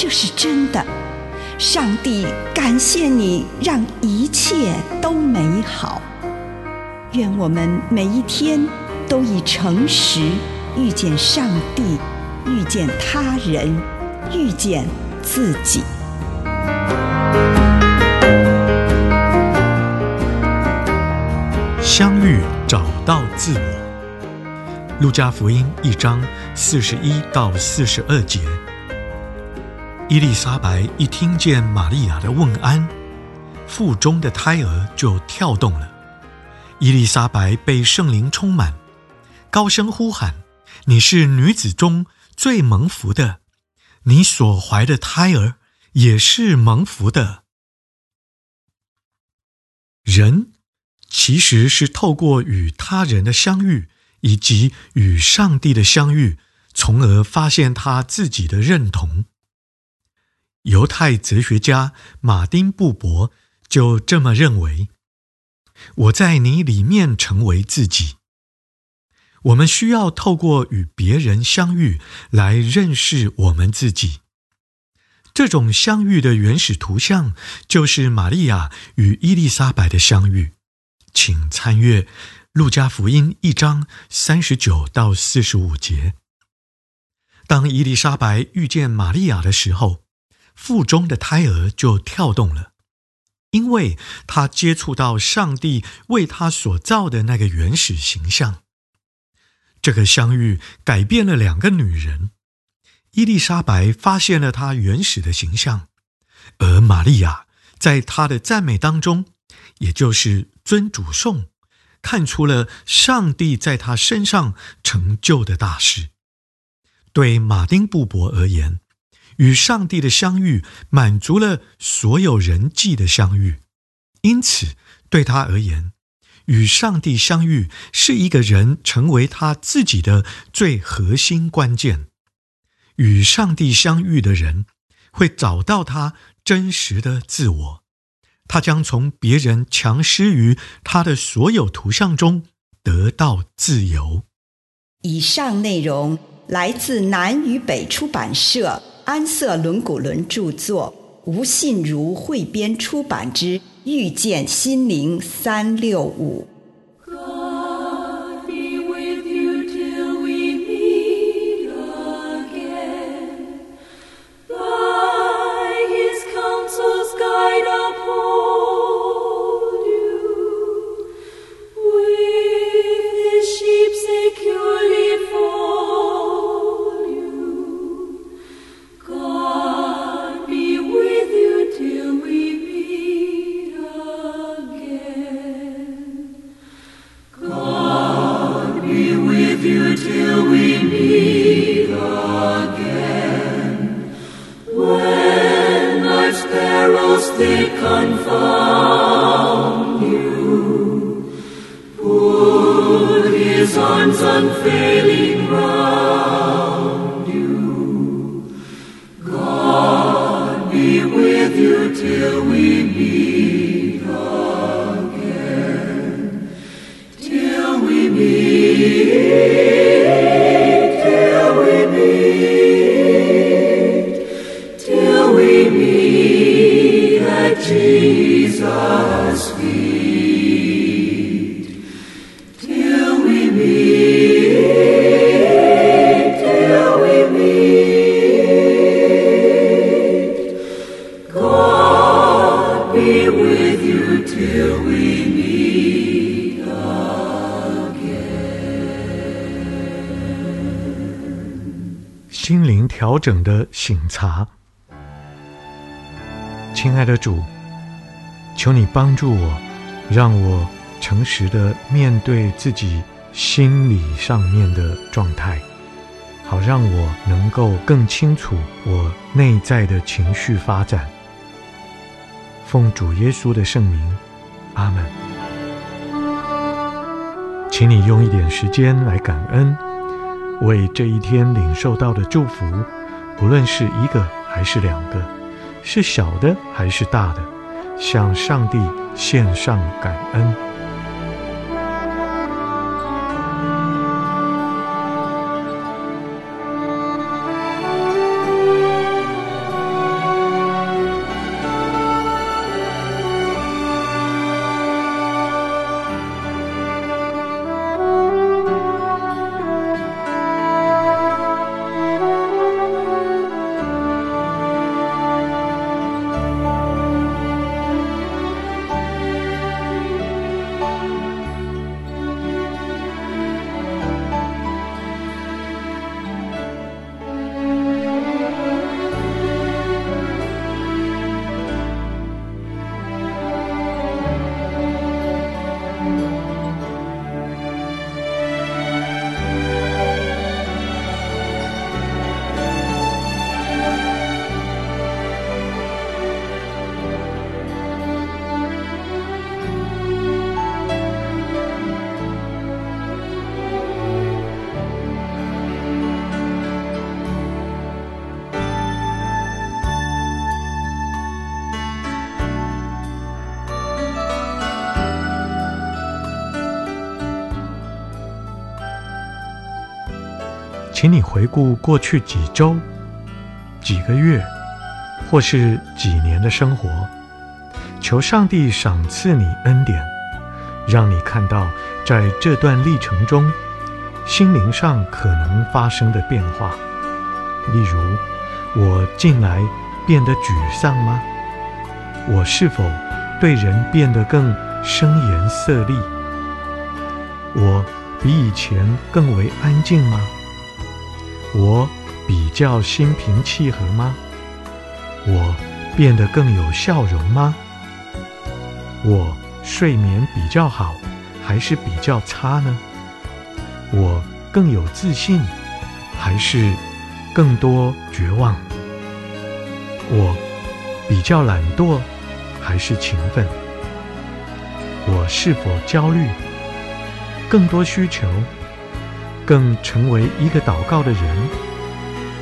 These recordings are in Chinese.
这是真的。上帝感谢你，让一切都美好。愿我们每一天都以诚实遇见上帝，遇见他人，遇见自己。相遇，找到自我。路加福音一章四十一到四十二节。伊丽莎白一听见玛利亚的问安，腹中的胎儿就跳动了。伊丽莎白被圣灵充满，高声呼喊：“你是女子中最蒙福的，你所怀的胎儿也是蒙福的。”人。其实是透过与他人的相遇，以及与上帝的相遇，从而发现他自己的认同。犹太哲学家马丁·布伯就这么认为：“我在你里面成为自己。”我们需要透过与别人相遇来认识我们自己。这种相遇的原始图像，就是玛利亚与伊丽莎白的相遇。请参阅《路加福音》一章三十九到四十五节。当伊丽莎白遇见玛利亚的时候，腹中的胎儿就跳动了，因为他接触到上帝为他所造的那个原始形象。这个相遇改变了两个女人。伊丽莎白发现了她原始的形象，而玛利亚在她的赞美当中，也就是尊主颂，看出了上帝在他身上成就的大事。对马丁布伯而言，与上帝的相遇满足了所有人际的相遇，因此对他而言，与上帝相遇是一个人成为他自己的最核心关键。与上帝相遇的人会找到他真实的自我。他将从别人强施于他的所有图像中得到自由。以上内容来自南与北出版社安瑟伦古伦著作，吴信如汇编出版之《遇见心灵三六五》。be with you till we meet again. Till we meet, till we meet, till we meet at Jesus. 调整的醒察，亲爱的主，求你帮助我，让我诚实的面对自己心理上面的状态，好让我能够更清楚我内在的情绪发展。奉主耶稣的圣名，阿门。请你用一点时间来感恩，为这一天领受到的祝福，不论是一个还是两个，是小的还是大的，向上帝献上感恩。请你回顾过去几周、几个月，或是几年的生活，求上帝赏赐你恩典，让你看到在这段历程中，心灵上可能发生的变化。例如，我近来变得沮丧吗？我是否对人变得更声颜色厉？我比以前更为安静吗？我比较心平气和吗？我变得更有笑容吗？我睡眠比较好，还是比较差呢？我更有自信，还是更多绝望？我比较懒惰，还是勤奋？我是否焦虑？更多需求？更成为一个祷告的人，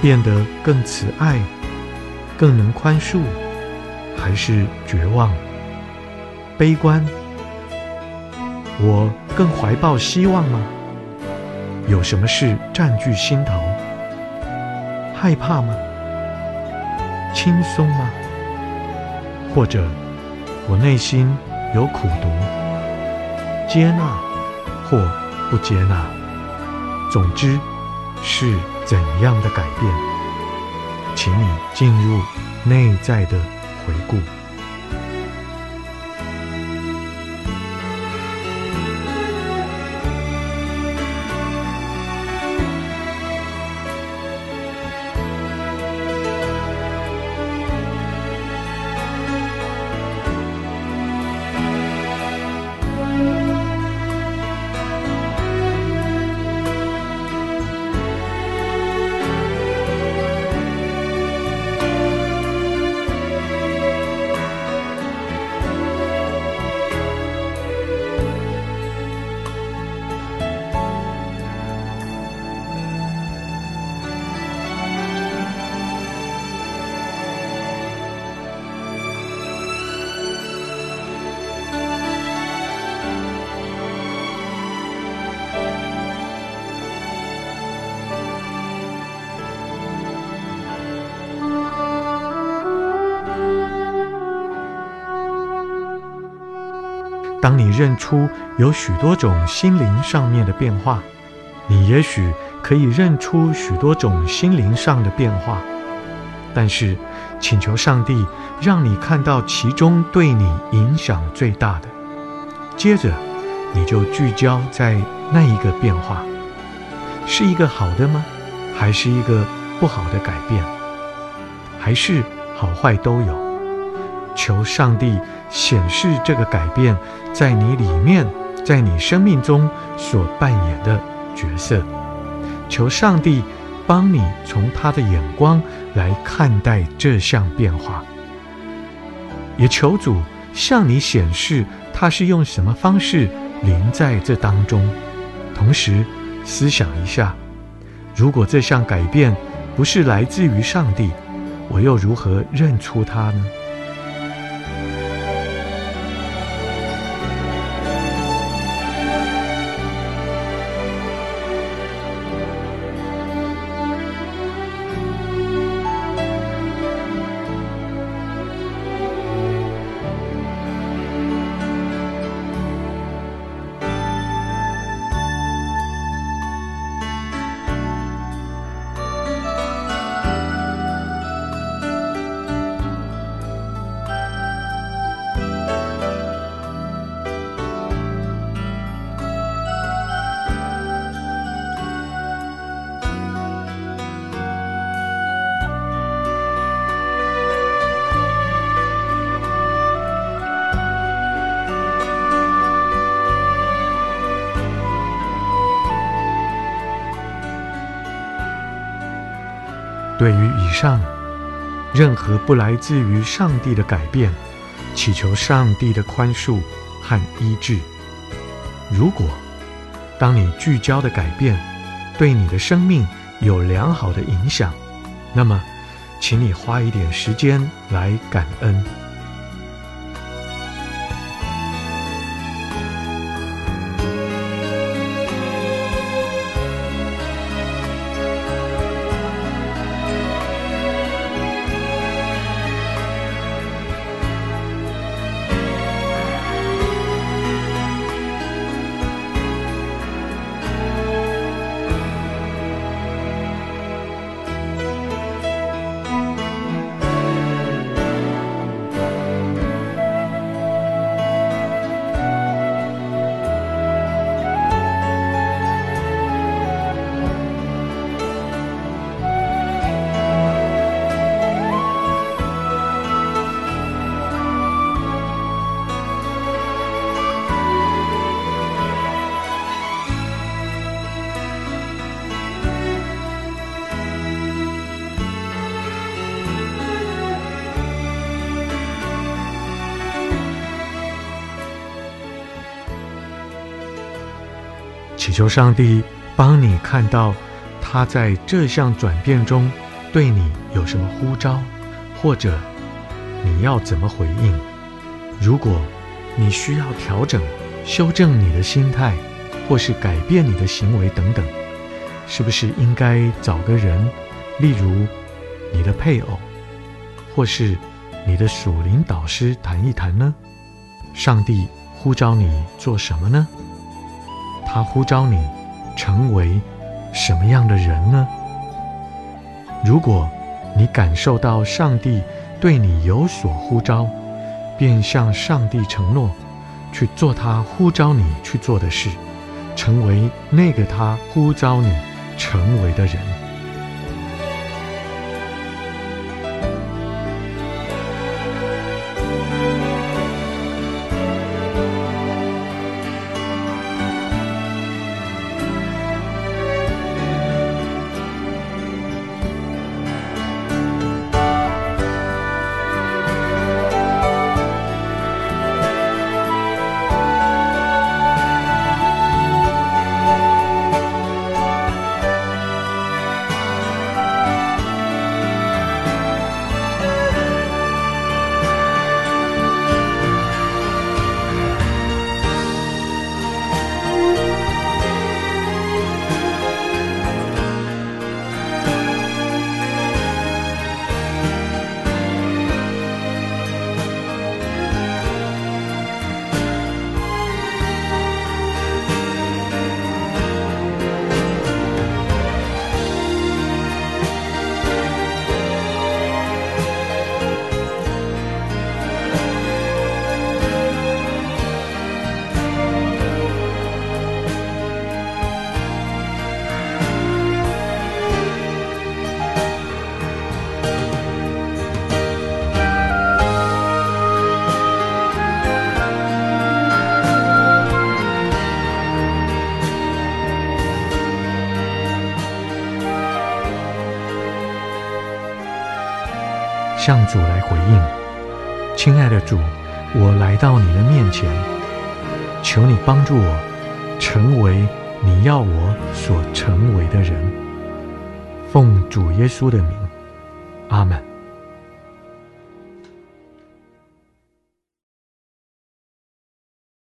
变得更慈爱，更能宽恕，还是绝望、悲观？我更怀抱希望吗？有什么事占据心头？害怕吗？轻松吗？或者我内心有苦毒？接纳或不接纳？总之，是怎样的改变？请你进入内在的回顾。当你认出有许多种心灵上面的变化，你也许可以认出许多种心灵上的变化，但是请求上帝让你看到其中对你影响最大的，接着你就聚焦在那一个变化，是一个好的吗？还是一个不好的改变？还是好坏都有？求上帝显示这个改变在你里面在你生命中所扮演的角色。求上帝帮你从他的眼光来看待这项变化，也求主向你显示他是用什么方式临在这当中。同时，思想一下，如果这项改变不是来自于上帝，我又如何认出他呢？对于以上任何不来自于上帝的改变，祈求上帝的宽恕和医治。如果当你聚焦的改变对你的生命有良好的影响，那么，请你花一点时间来感恩。求上帝帮你看到他在这项转变中对你有什么呼召，或者你要怎么回应。如果你需要调整、修正你的心态，或是改变你的行为等等，是不是应该找个人，例如你的配偶，或是你的属灵导师谈一谈呢？上帝呼召你做什么呢？他呼召你成为什么样的人呢？如果你感受到上帝对你有所呼召，便向上帝承诺，去做他呼召你去做的事，成为那个他呼召你成为的人。向主来回应：“亲爱的主，我来到你的面前，求你帮助我，成为你要我所成为的人。奉主耶稣的名，阿门。”